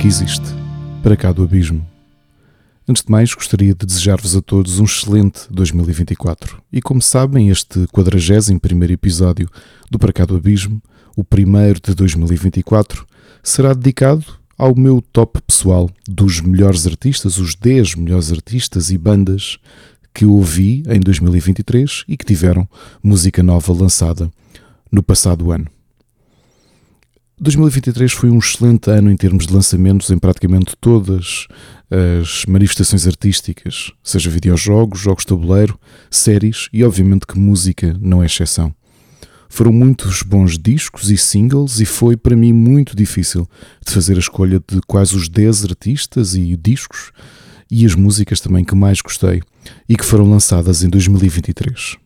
que existe, para cá do abismo. Antes de mais, gostaria de desejar-vos a todos um excelente 2024. E como sabem, este 41 episódio do Para cá do Abismo, o primeiro de 2024, será dedicado ao meu top pessoal dos melhores artistas, os 10 melhores artistas e bandas que ouvi em 2023 e que tiveram música nova lançada no passado ano. 2023 foi um excelente ano em termos de lançamentos em praticamente todas as manifestações artísticas, seja videojogos, jogos de tabuleiro, séries e obviamente que música não é exceção. Foram muitos bons discos e singles e foi para mim muito difícil de fazer a escolha de quais os 10 artistas e discos e as músicas também que mais gostei e que foram lançadas em 2023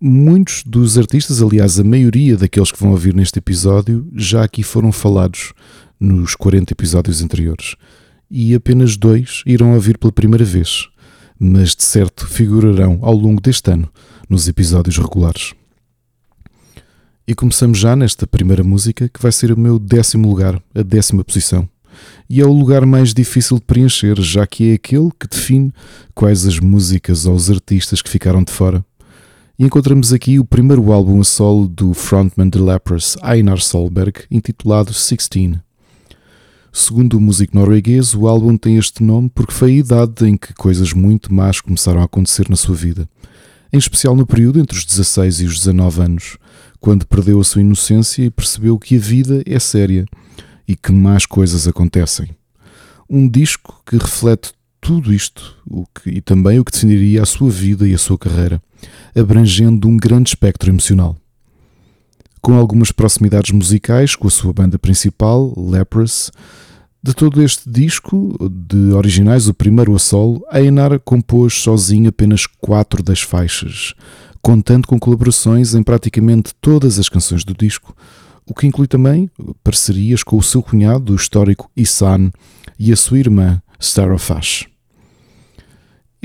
muitos dos artistas, aliás, a maioria daqueles que vão ouvir neste episódio, já aqui foram falados nos 40 episódios anteriores. E apenas dois irão ouvir pela primeira vez, mas de certo figurarão ao longo deste ano nos episódios regulares. E começamos já nesta primeira música, que vai ser o meu décimo lugar, a décima posição. E é o lugar mais difícil de preencher, já que é aquele que define quais as músicas ou os artistas que ficaram de fora e encontramos aqui o primeiro álbum a solo do frontman de Lepros, Einar Solberg, intitulado Sixteen. Segundo o músico norueguês, o álbum tem este nome porque foi a idade em que coisas muito más começaram a acontecer na sua vida, em especial no período entre os 16 e os 19 anos, quando perdeu a sua inocência e percebeu que a vida é séria e que más coisas acontecem. Um disco que reflete tudo isto o que, e também o que definiria a sua vida e a sua carreira, abrangendo um grande espectro emocional. Com algumas proximidades musicais com a sua banda principal, Leprous, de todo este disco, de originais, o primeiro a solo, Einar compôs sozinho apenas quatro das faixas, contando com colaborações em praticamente todas as canções do disco, o que inclui também parcerias com o seu cunhado, o histórico Isan, e a sua irmã, Sarah Fash.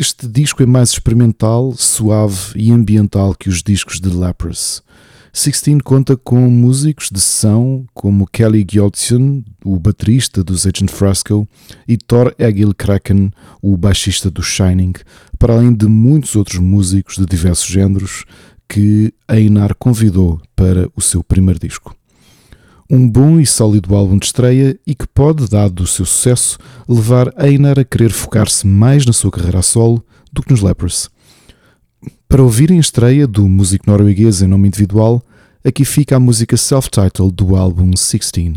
Este disco é mais experimental, suave e ambiental que os discos de Leprous. Sixteen conta com músicos de sessão como Kelly Gjoldsen, o baterista dos Agent Frasco, e Thor Egil Kraken, o baixista do Shining, para além de muitos outros músicos de diversos géneros que Einar convidou para o seu primeiro disco um bom e sólido álbum de estreia e que pode, dado o seu sucesso, levar Einar a querer focar-se mais na sua carreira a solo do que nos Lepers. Para ouvirem a estreia do músico norueguês em nome individual, aqui fica a música self-titled do álbum 16.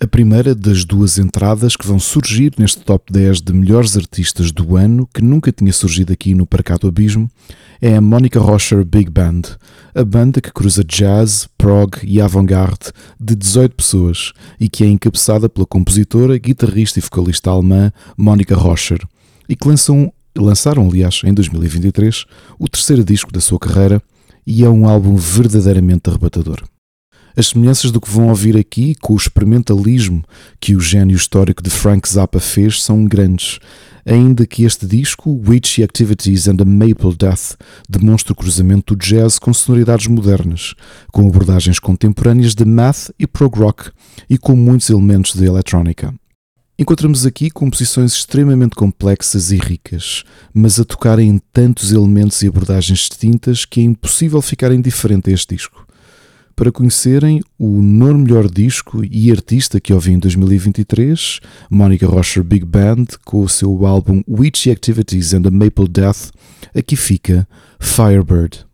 A primeira das duas entradas que vão surgir neste top 10 de melhores artistas do ano, que nunca tinha surgido aqui no Parcato Abismo, é a Monica Rocher Big Band, a banda que cruza jazz, prog e avant-garde de 18 pessoas e que é encabeçada pela compositora, guitarrista e vocalista alemã Monica Rocher, e que lançam, lançaram, aliás, em 2023, o terceiro disco da sua carreira e é um álbum verdadeiramente arrebatador. As semelhanças do que vão ouvir aqui com o experimentalismo que o gênio histórico de Frank Zappa fez são grandes, ainda que este disco, Witchy Activities and a Maple Death, demonstre o cruzamento do jazz com sonoridades modernas, com abordagens contemporâneas de math e prog rock e com muitos elementos de eletrónica. Encontramos aqui composições extremamente complexas e ricas, mas a tocarem em tantos elementos e abordagens distintas que é impossível ficar indiferente a este disco para conhecerem o nono melhor disco e artista que ouvi em 2023, Monica Rocher Big Band, com o seu álbum Witchy Activities and the Maple Death. Aqui fica Firebird.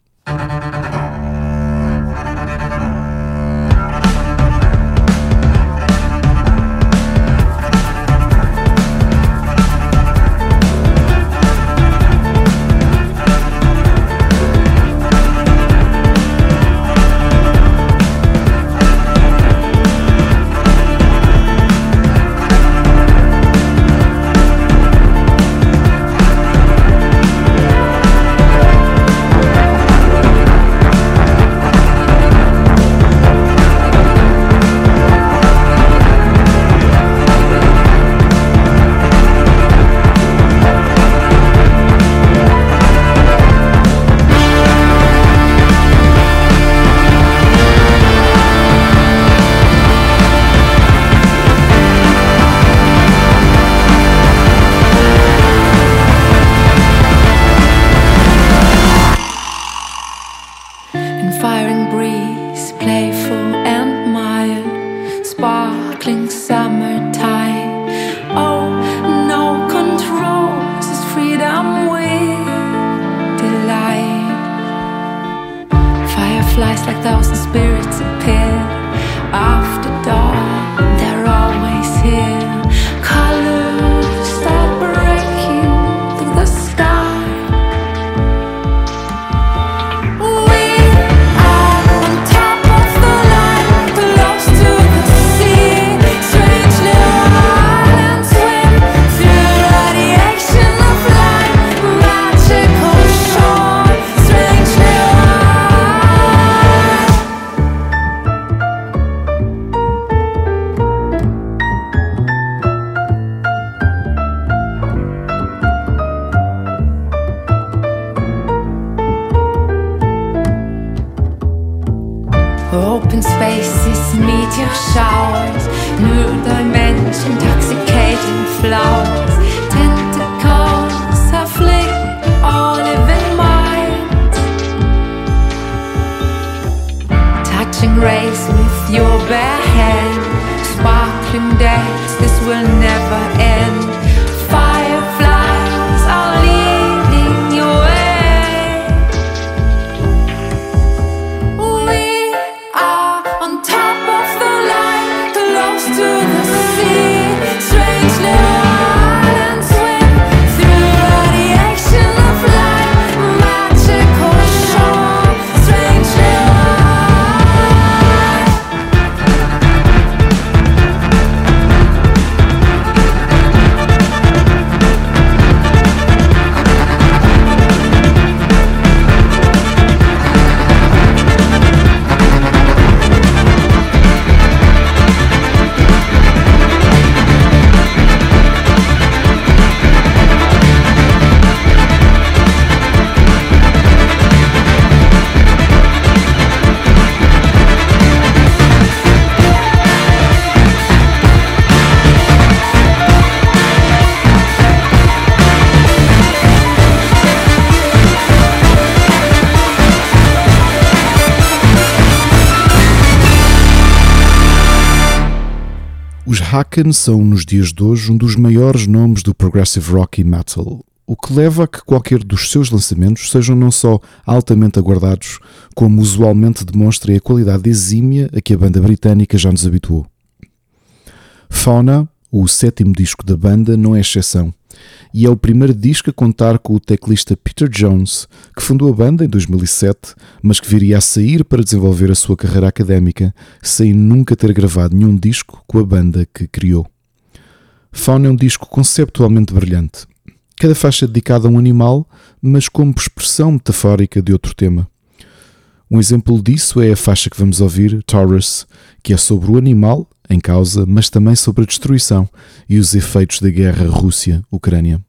Haken são, nos dias de hoje, um dos maiores nomes do progressive rock e metal, o que leva a que qualquer dos seus lançamentos sejam não só altamente aguardados, como usualmente demonstrem a qualidade exímia a que a banda britânica já nos habituou. Fauna, o sétimo disco da banda, não é exceção. E é o primeiro disco a contar com o teclista Peter Jones, que fundou a banda em 2007, mas que viria a sair para desenvolver a sua carreira académica, sem nunca ter gravado nenhum disco com a banda que criou. Fauna é um disco conceptualmente brilhante. Cada faixa é dedicada a um animal, mas como expressão metafórica de outro tema. Um exemplo disso é a faixa que vamos ouvir, Taurus, que é sobre o animal em causa, mas também sobre a destruição e os efeitos da guerra Rússia-Ucrânia.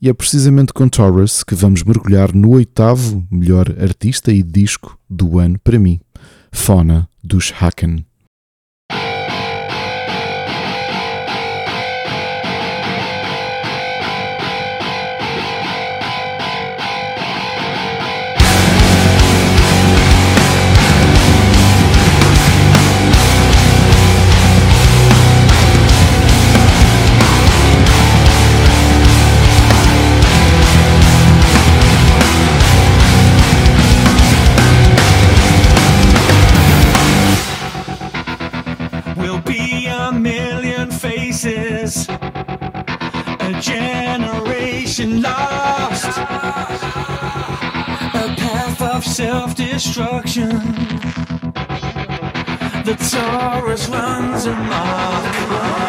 E é precisamente com Taurus que vamos mergulhar no oitavo melhor artista e disco do ano para mim, Fauna dos Haken. Self-destruction. The Taurus runs amok,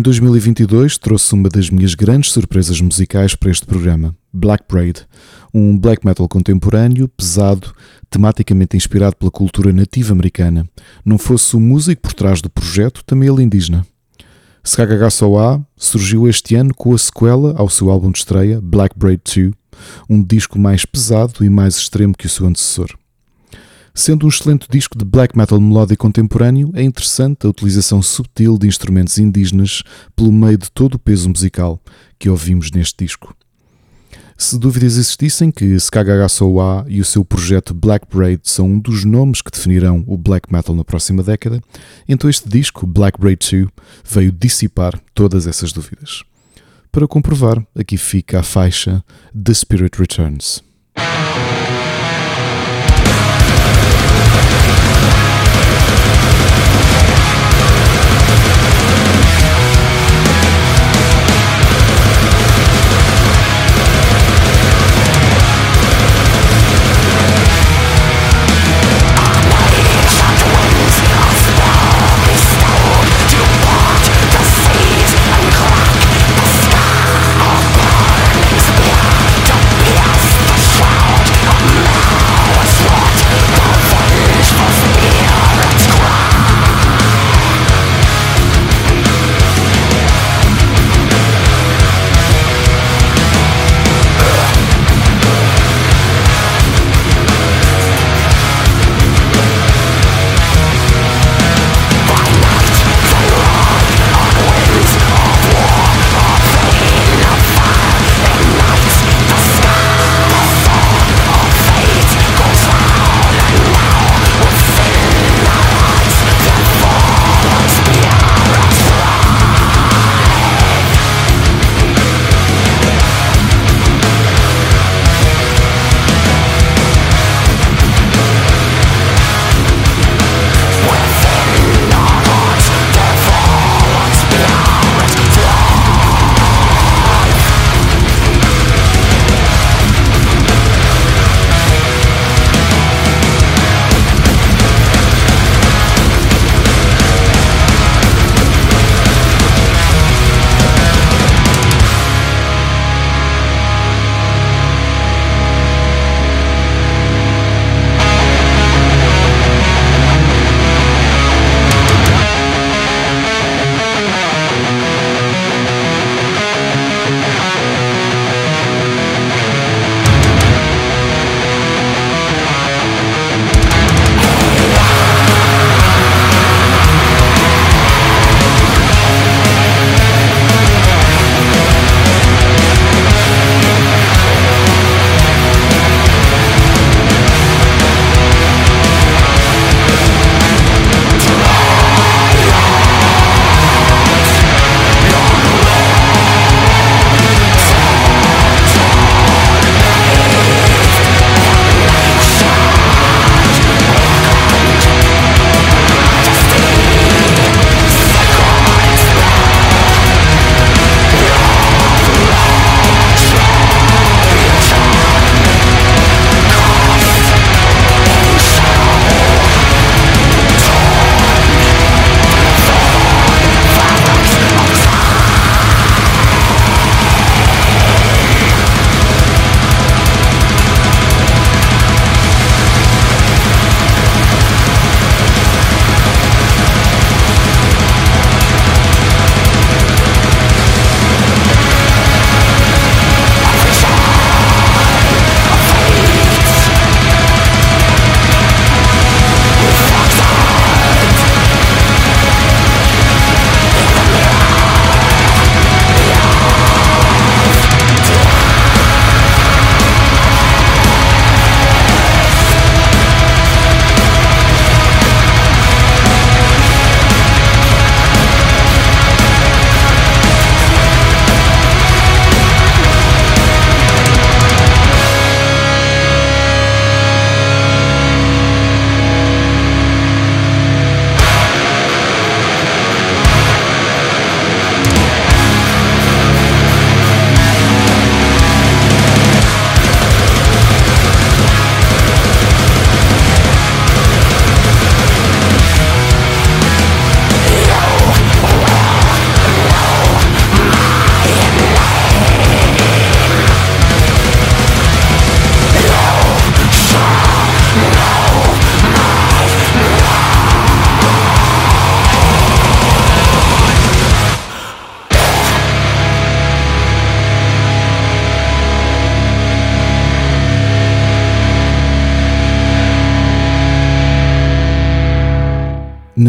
Em 2022 trouxe uma das minhas grandes surpresas musicais para este programa, Black Braid, um black metal contemporâneo, pesado, tematicamente inspirado pela cultura nativa americana. Não fosse o músico por trás do projeto, também ele indígena. SKHSOA surgiu este ano com a sequela ao seu álbum de estreia, Black Braid 2, um disco mais pesado e mais extremo que o seu antecessor. Sendo um excelente disco de black metal melódico contemporâneo, é interessante a utilização subtil de instrumentos indígenas pelo meio de todo o peso musical que ouvimos neste disco. Se dúvidas existissem que SKHSOA e o seu projeto Black Braid são um dos nomes que definirão o black metal na próxima década, então este disco, Black Braid 2, veio dissipar todas essas dúvidas. Para comprovar, aqui fica a faixa The Spirit Returns.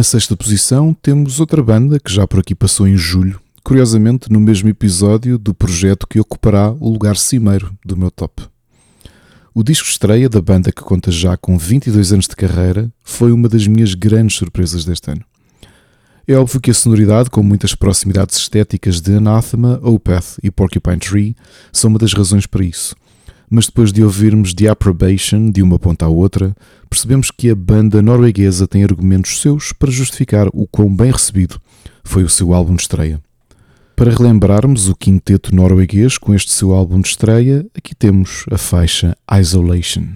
Na sexta posição temos outra banda que já por aqui passou em julho, curiosamente no mesmo episódio do projeto que ocupará o lugar cimeiro do meu top. O disco estreia da banda que conta já com 22 anos de carreira foi uma das minhas grandes surpresas deste ano. É óbvio que a sonoridade, com muitas proximidades estéticas de Anathema, Opeth e Porcupine Tree, são uma das razões para isso. Mas depois de ouvirmos The Approbation de uma ponta à outra, percebemos que a banda norueguesa tem argumentos seus para justificar o quão bem recebido foi o seu álbum de estreia. Para relembrarmos o quinteto norueguês com este seu álbum de estreia, aqui temos a faixa Isolation.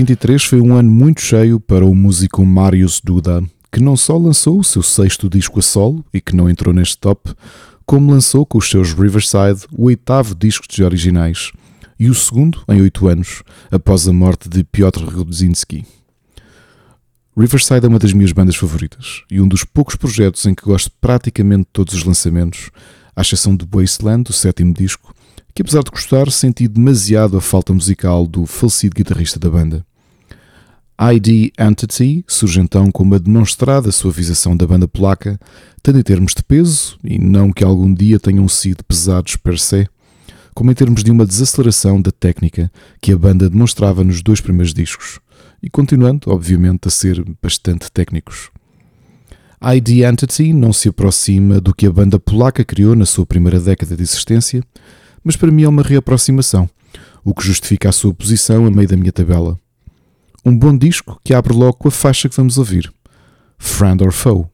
2023 foi um ano muito cheio para o músico Marius Duda, que não só lançou o seu sexto disco a solo e que não entrou neste top, como lançou com os seus Riverside o oitavo disco de originais e o segundo em oito anos, após a morte de Piotr Rudzinski. Riverside é uma das minhas bandas favoritas e um dos poucos projetos em que gosto praticamente de todos os lançamentos, à exceção de Wasteland, o sétimo disco, que apesar de gostar, senti demasiado a falta musical do falecido guitarrista da banda. ID Entity surge então como a demonstrada suavização da banda polaca, tanto em termos de peso, e não que algum dia tenham sido pesados per se, como em termos de uma desaceleração da técnica que a banda demonstrava nos dois primeiros discos, e continuando, obviamente, a ser bastante técnicos. ID Entity não se aproxima do que a banda polaca criou na sua primeira década de existência, mas para mim é uma reaproximação, o que justifica a sua posição a meio da minha tabela. Um bom disco que abre logo com a faixa que vamos ouvir, Friend or Foe.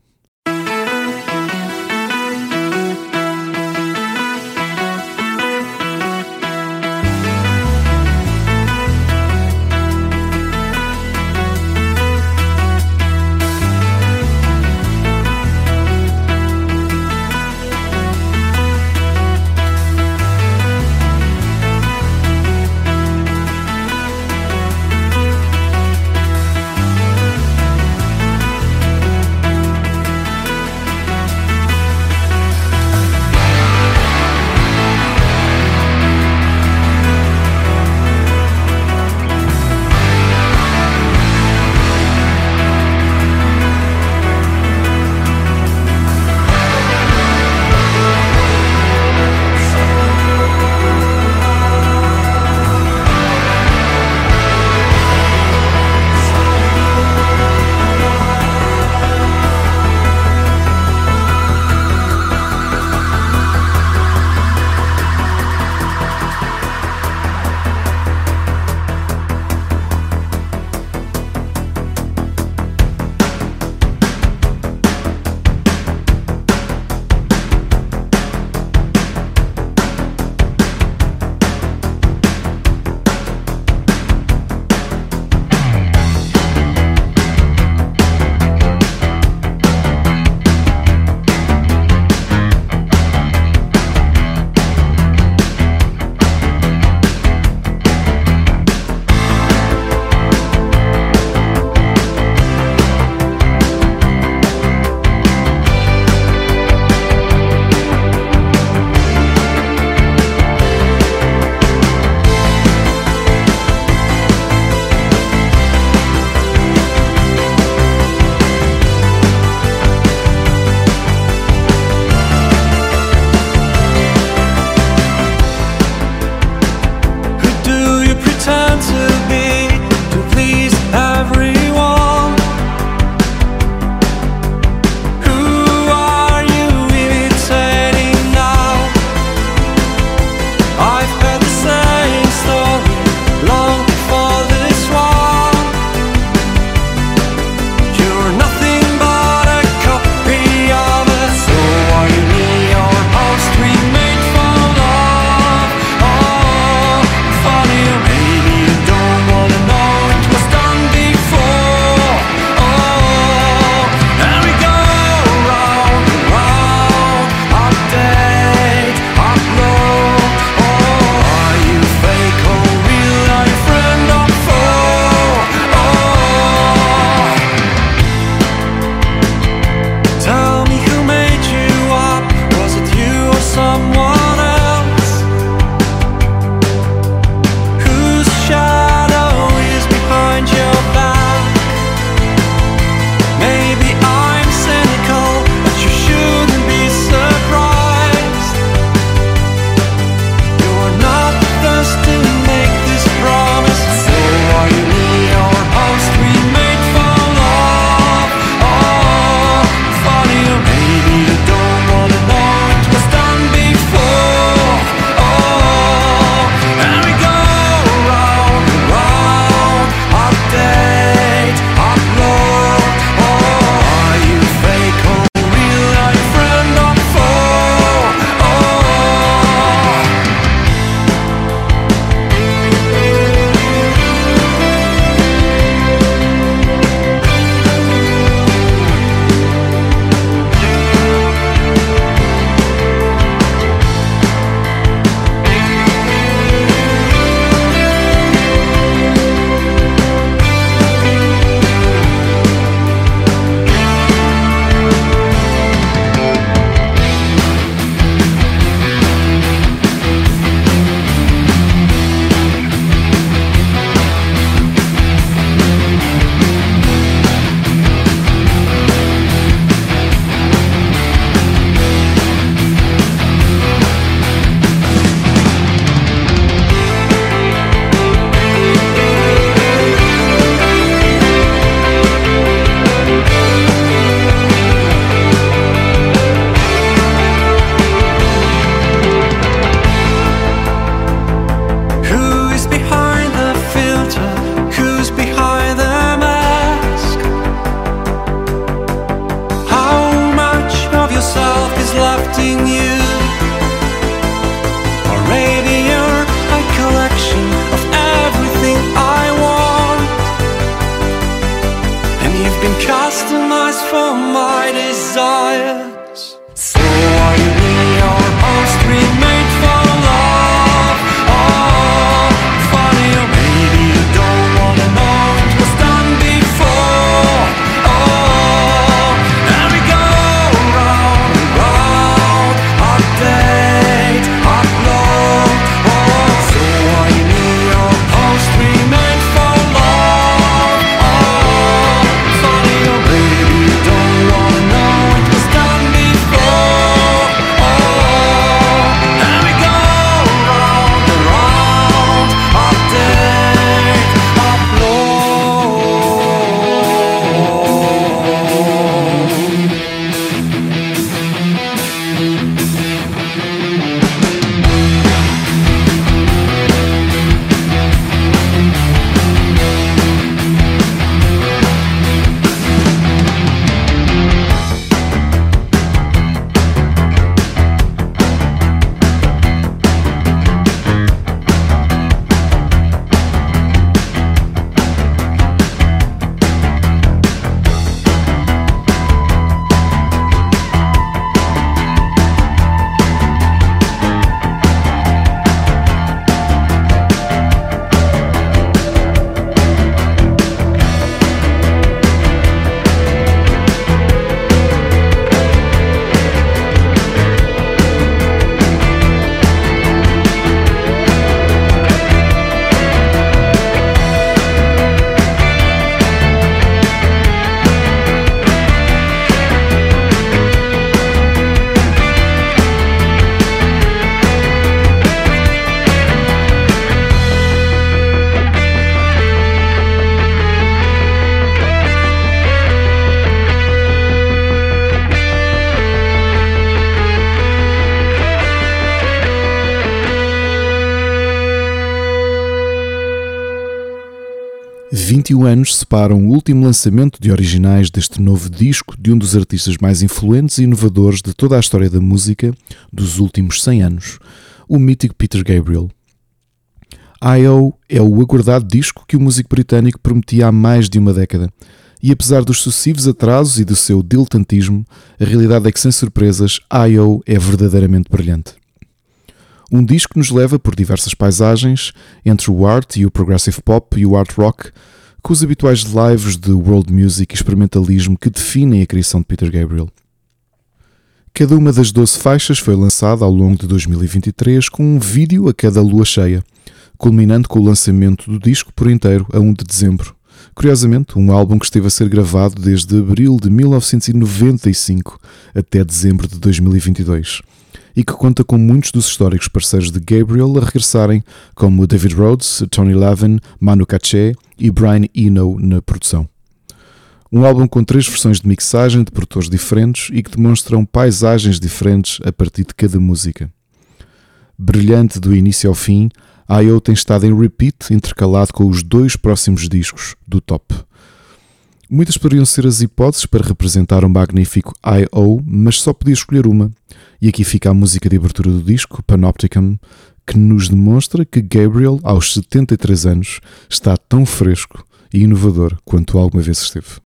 Anos separam o último lançamento de originais deste novo disco de um dos artistas mais influentes e inovadores de toda a história da música dos últimos 100 anos, o mítico Peter Gabriel. I.O. é o aguardado disco que o músico britânico prometia há mais de uma década, e apesar dos sucessivos atrasos e do seu diletantismo, a realidade é que, sem surpresas, I.O. é verdadeiramente brilhante. Um disco que nos leva por diversas paisagens, entre o art e o progressive pop e o art rock, com os habituais lives de world music e experimentalismo que definem a criação de Peter Gabriel. Cada uma das 12 faixas foi lançada ao longo de 2023 com um vídeo a cada lua cheia, culminando com o lançamento do disco por inteiro a 1 de dezembro. Curiosamente, um álbum que esteve a ser gravado desde abril de 1995 até dezembro de 2022 e que conta com muitos dos históricos parceiros de Gabriel a regressarem, como David Rhodes, Tony Levin, Manu Katché e Brian Eno na produção. Um álbum com três versões de mixagem de produtores diferentes e que demonstram paisagens diferentes a partir de cada música. Brilhante do início ao fim, I.O. tem estado em repeat intercalado com os dois próximos discos do top. Muitas poderiam ser as hipóteses para representar um magnífico I.O., mas só podia escolher uma. E aqui fica a música de abertura do disco, Panopticon, que nos demonstra que Gabriel, aos 73 anos, está tão fresco e inovador quanto alguma vez esteve.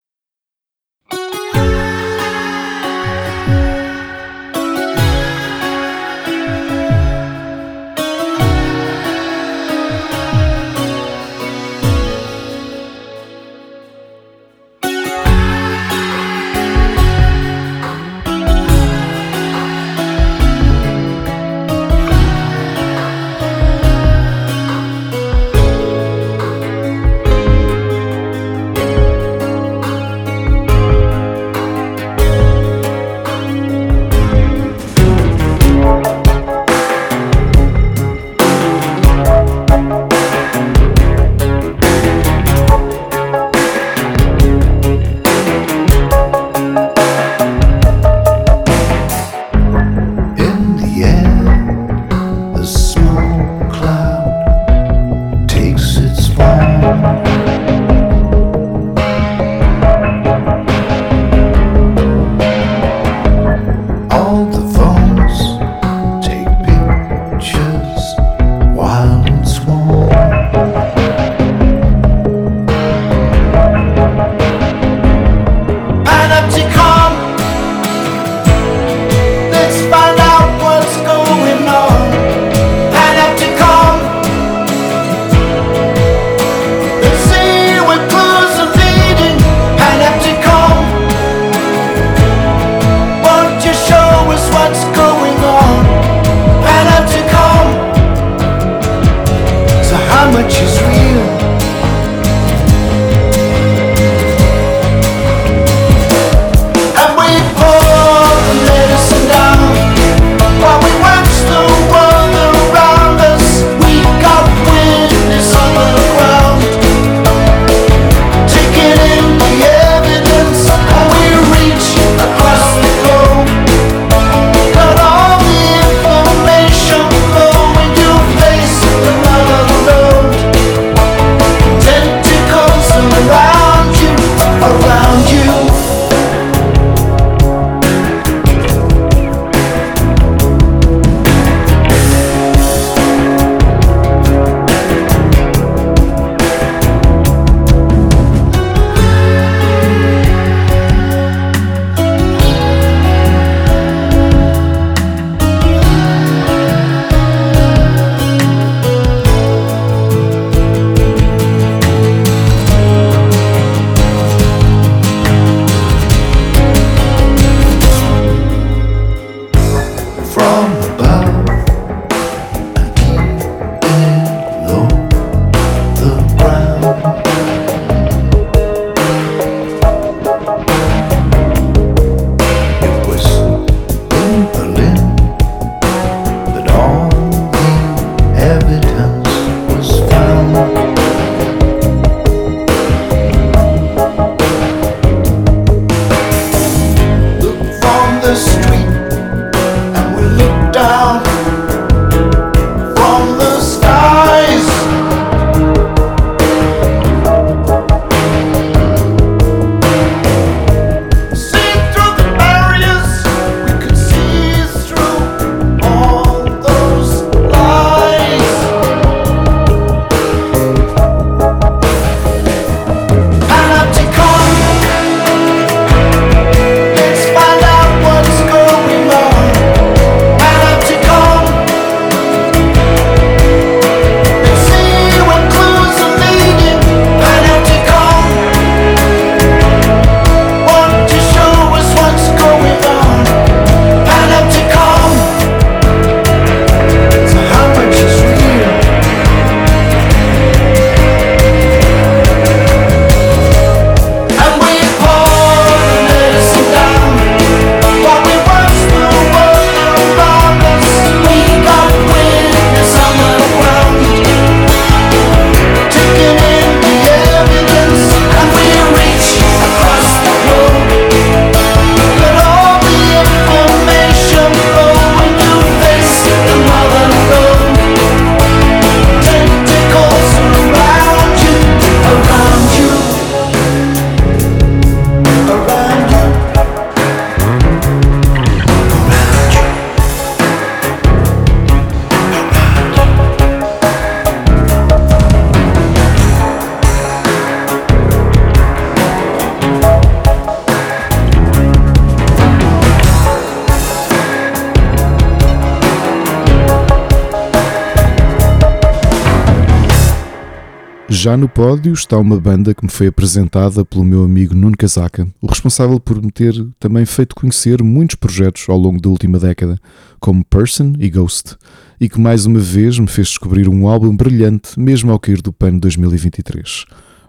Já no pódio está uma banda que me foi apresentada pelo meu amigo Nuno Casaca, o responsável por me ter também feito conhecer muitos projetos ao longo da última década, como Person e Ghost, e que mais uma vez me fez descobrir um álbum brilhante mesmo ao cair do pano 2023,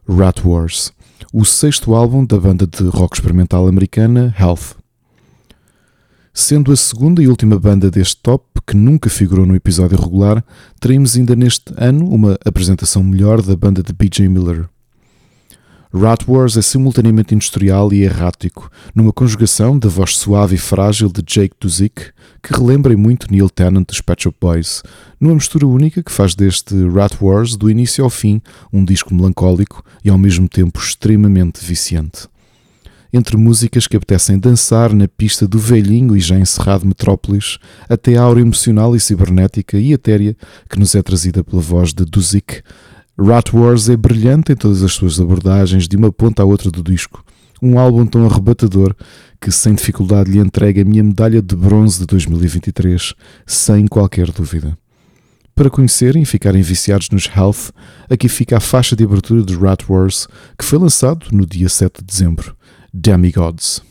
Rat Wars, o sexto álbum da banda de rock experimental americana Health. Sendo a segunda e última banda deste top que nunca figurou no episódio regular, teremos ainda neste ano uma apresentação melhor da banda de BJ Miller. Rat Wars é simultaneamente industrial e errático, numa conjugação da voz suave e frágil de Jake Duzik, que relembra muito Neil Tennant dos Pet Shop Boys, numa mistura única que faz deste Rat Wars, do início ao fim, um disco melancólico e ao mesmo tempo extremamente viciante entre músicas que apetecem dançar na pista do velhinho e já encerrado Metrópolis, até a aura emocional e cibernética e etérea que nos é trazida pela voz de Duzik. Rat Wars é brilhante em todas as suas abordagens, de uma ponta à outra do disco. Um álbum tão arrebatador que sem dificuldade lhe entrega a minha medalha de bronze de 2023, sem qualquer dúvida. Para conhecerem e ficarem viciados nos Health, aqui fica a faixa de abertura de Rat Wars, que foi lançado no dia 7 de dezembro. Demigods.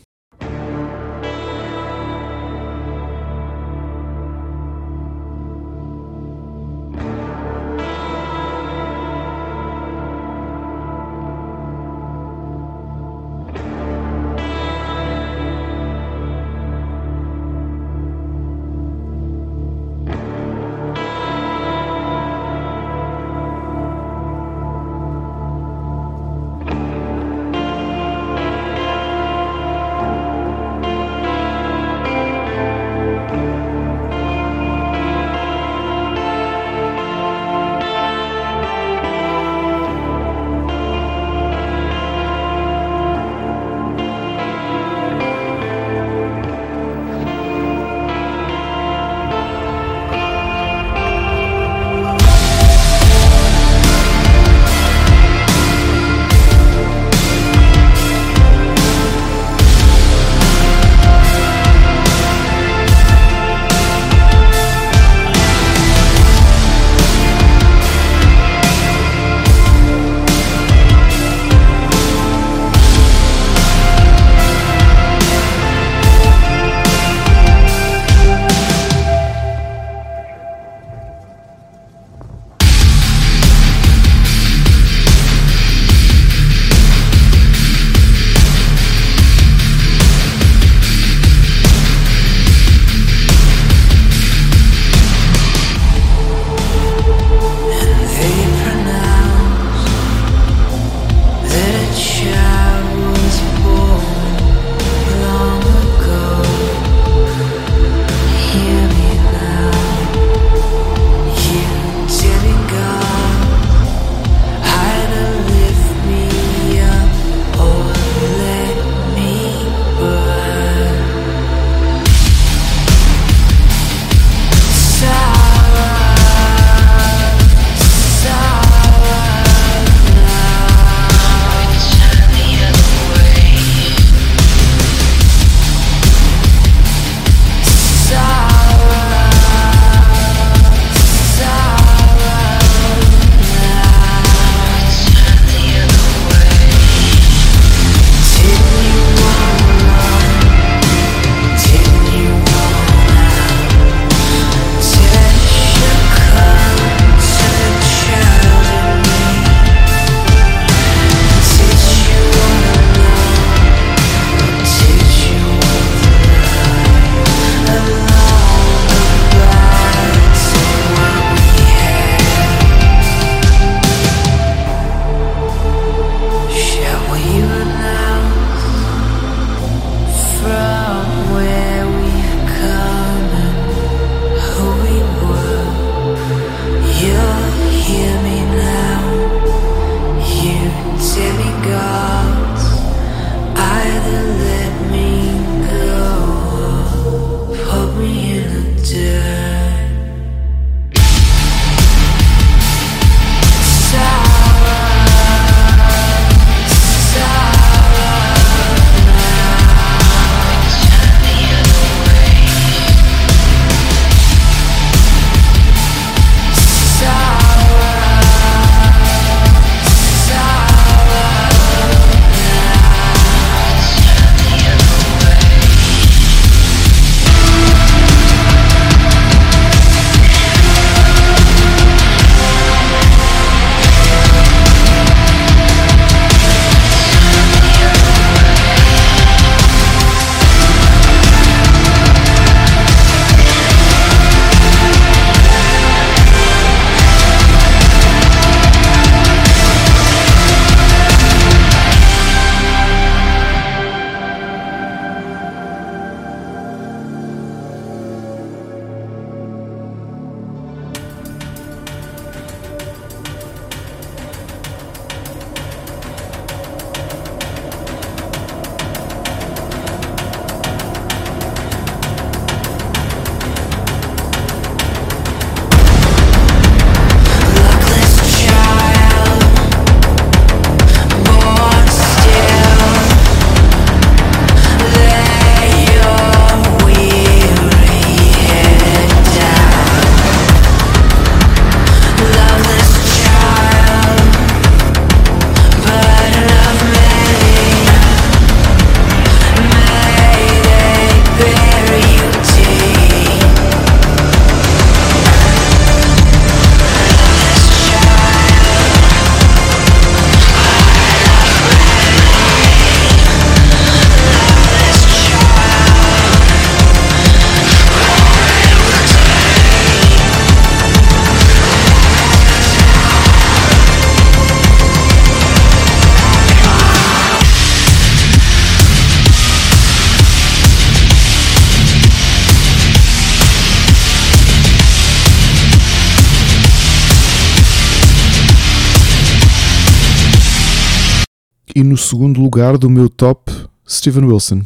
No segundo lugar do meu top, Steven Wilson.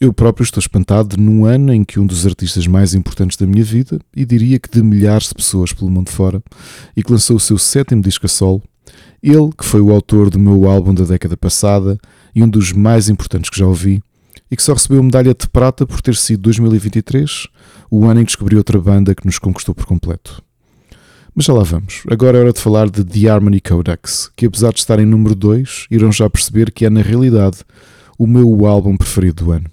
Eu próprio estou espantado num ano em que um dos artistas mais importantes da minha vida, e diria que de milhares de pessoas pelo mundo fora, e que lançou o seu sétimo disco a solo, ele, que foi o autor do meu álbum da década passada e um dos mais importantes que já ouvi, e que só recebeu medalha de prata por ter sido 2023, o ano em que descobri outra banda que nos conquistou por completo. Mas já lá vamos. Agora é hora de falar de The Harmony Codex, que apesar de estar em número 2, irão já perceber que é na realidade o meu álbum preferido do ano.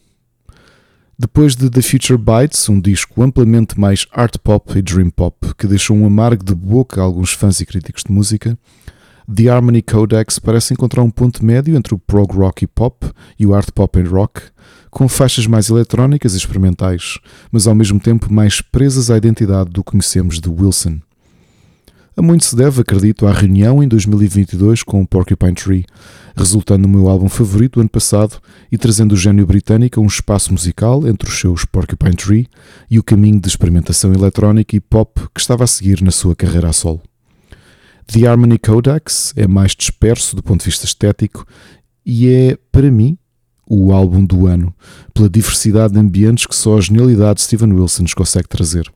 Depois de The Future Bites, um disco amplamente mais art pop e dream pop, que deixou um amargo de boca a alguns fãs e críticos de música, The Harmony Codex parece encontrar um ponto médio entre o prog rock e pop e o art pop and rock, com faixas mais eletrónicas e experimentais, mas ao mesmo tempo mais presas à identidade do que conhecemos de Wilson. A muito se deve, acredito, à reunião em 2022 com o Porcupine Tree, resultando no meu álbum favorito do ano passado e trazendo o gênio britânico a um espaço musical entre os seus Porcupine Tree e o caminho de experimentação eletrónica e pop que estava a seguir na sua carreira a solo. The Harmony Codex é mais disperso do ponto de vista estético e é, para mim, o álbum do ano, pela diversidade de ambientes que só a genialidade de Steven Wilson nos consegue trazer.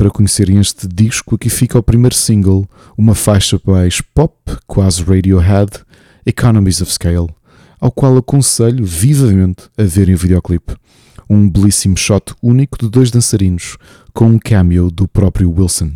Para conhecerem este disco, aqui fica o primeiro single, uma faixa mais pop, quase Radiohead, Economies of Scale, ao qual aconselho vivamente a verem o videoclipe. Um belíssimo shot único de dois dançarinos, com um cameo do próprio Wilson.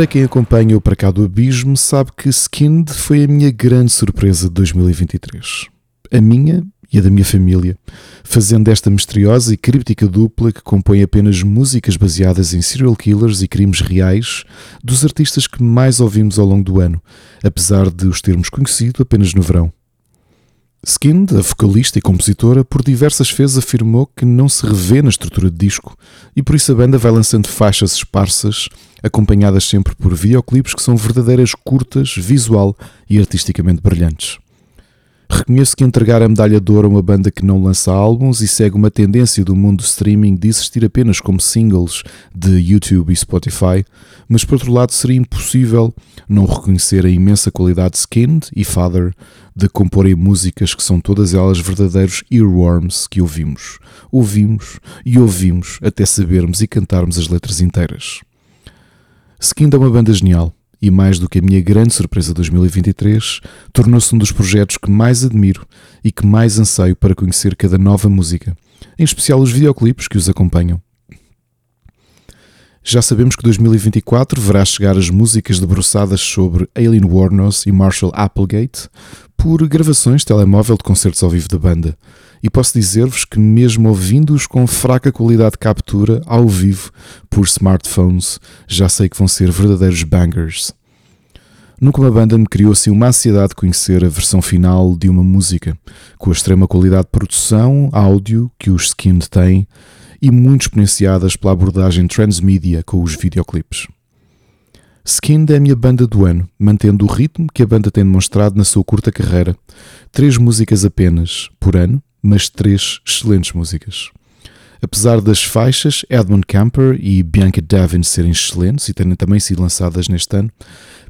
Para quem acompanha o Para Cá do Abismo, sabe que Skinned foi a minha grande surpresa de 2023. A minha e a da minha família, fazendo esta misteriosa e críptica dupla que compõe apenas músicas baseadas em serial killers e crimes reais dos artistas que mais ouvimos ao longo do ano, apesar de os termos conhecido apenas no verão. Skinned, a vocalista e compositora, por diversas vezes afirmou que não se revê na estrutura de disco e por isso a banda vai lançando faixas esparsas, acompanhadas sempre por videoclipes que são verdadeiras curtas, visual e artisticamente brilhantes. Reconheço que entregar a medalha de ouro a uma banda que não lança álbuns e segue uma tendência do mundo do streaming de existir apenas como singles de YouTube e Spotify, mas por outro lado seria impossível não reconhecer a imensa qualidade de Skinned e Father de comporem músicas que são todas elas verdadeiros earworms que ouvimos, ouvimos e ouvimos até sabermos e cantarmos as letras inteiras. Skinned é uma banda genial e mais do que a minha grande surpresa de 2023, tornou-se um dos projetos que mais admiro e que mais anseio para conhecer cada nova música, em especial os videoclipes que os acompanham. Já sabemos que 2024 verá chegar as músicas debruçadas sobre Aileen Warnos e Marshall Applegate por gravações telemóvel de concertos ao vivo da banda, e posso dizer-vos que, mesmo ouvindo-os com fraca qualidade de captura ao vivo por smartphones, já sei que vão ser verdadeiros bangers. Nunca uma banda me criou assim uma ansiedade de conhecer a versão final de uma música, com a extrema qualidade de produção, áudio que os Skinned têm e muito exponenciadas pela abordagem transmídia com os videoclipes. Skinned é a minha banda do ano, mantendo o ritmo que a banda tem demonstrado na sua curta carreira. Três músicas apenas por ano, mas três excelentes músicas. Apesar das faixas Edmund Camper e Bianca Devin serem excelentes e terem também sido lançadas neste ano,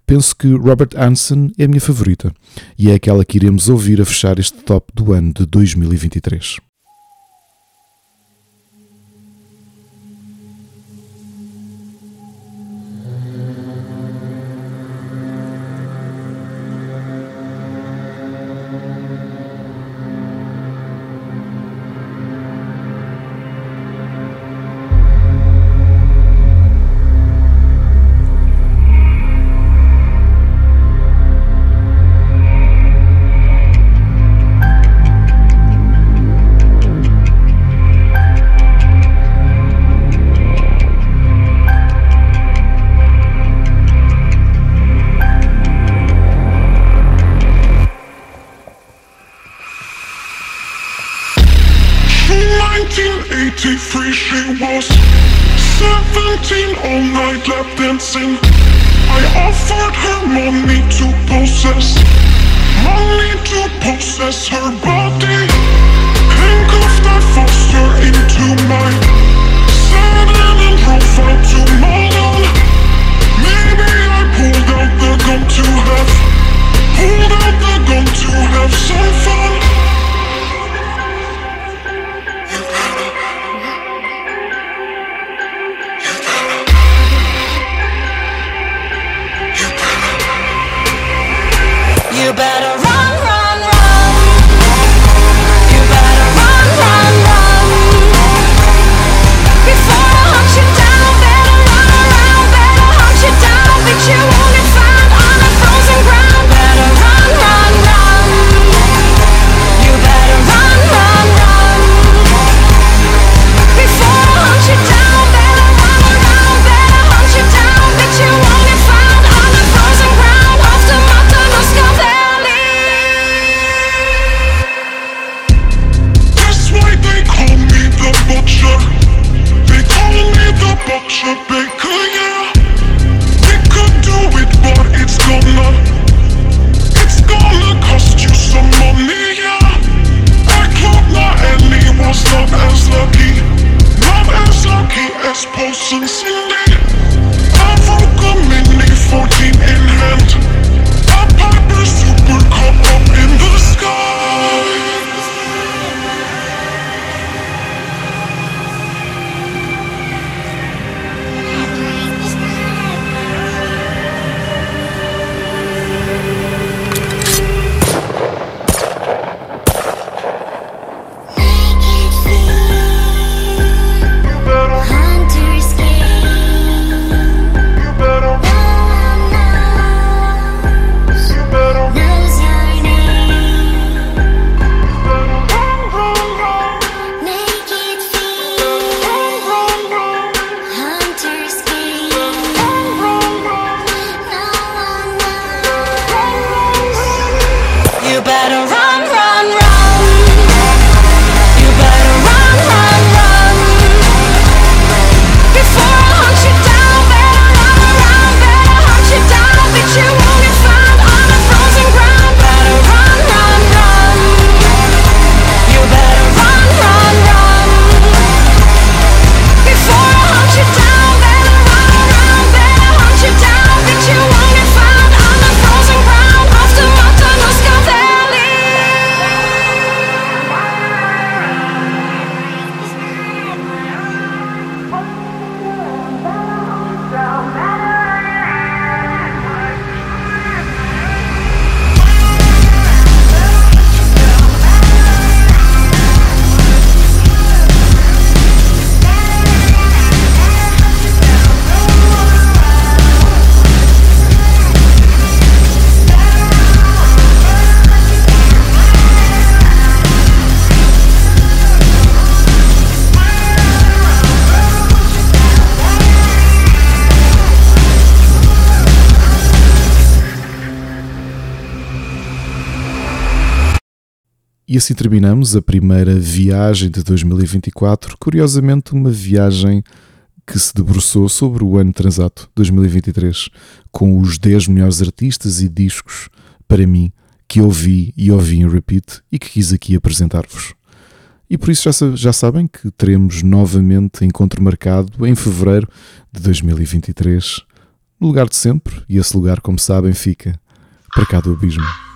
penso que Robert Hansen é a minha favorita e é aquela que iremos ouvir a fechar este top do ano de 2023. 17 all night lap dancing. I offered her money to possess Money to possess her body. Handcuffed I forced her into my sudden and profile to model Maybe I pulled out the gun to have Pulled out the gun to have some fun better assim terminamos a primeira viagem de 2024. Curiosamente, uma viagem que se debruçou sobre o ano transato 2023, com os 10 melhores artistas e discos, para mim, que ouvi e ouvi em repeat e que quis aqui apresentar-vos. E por isso já, já sabem que teremos novamente encontro marcado em fevereiro de 2023, no lugar de sempre, e esse lugar, como sabem, fica para cá do abismo.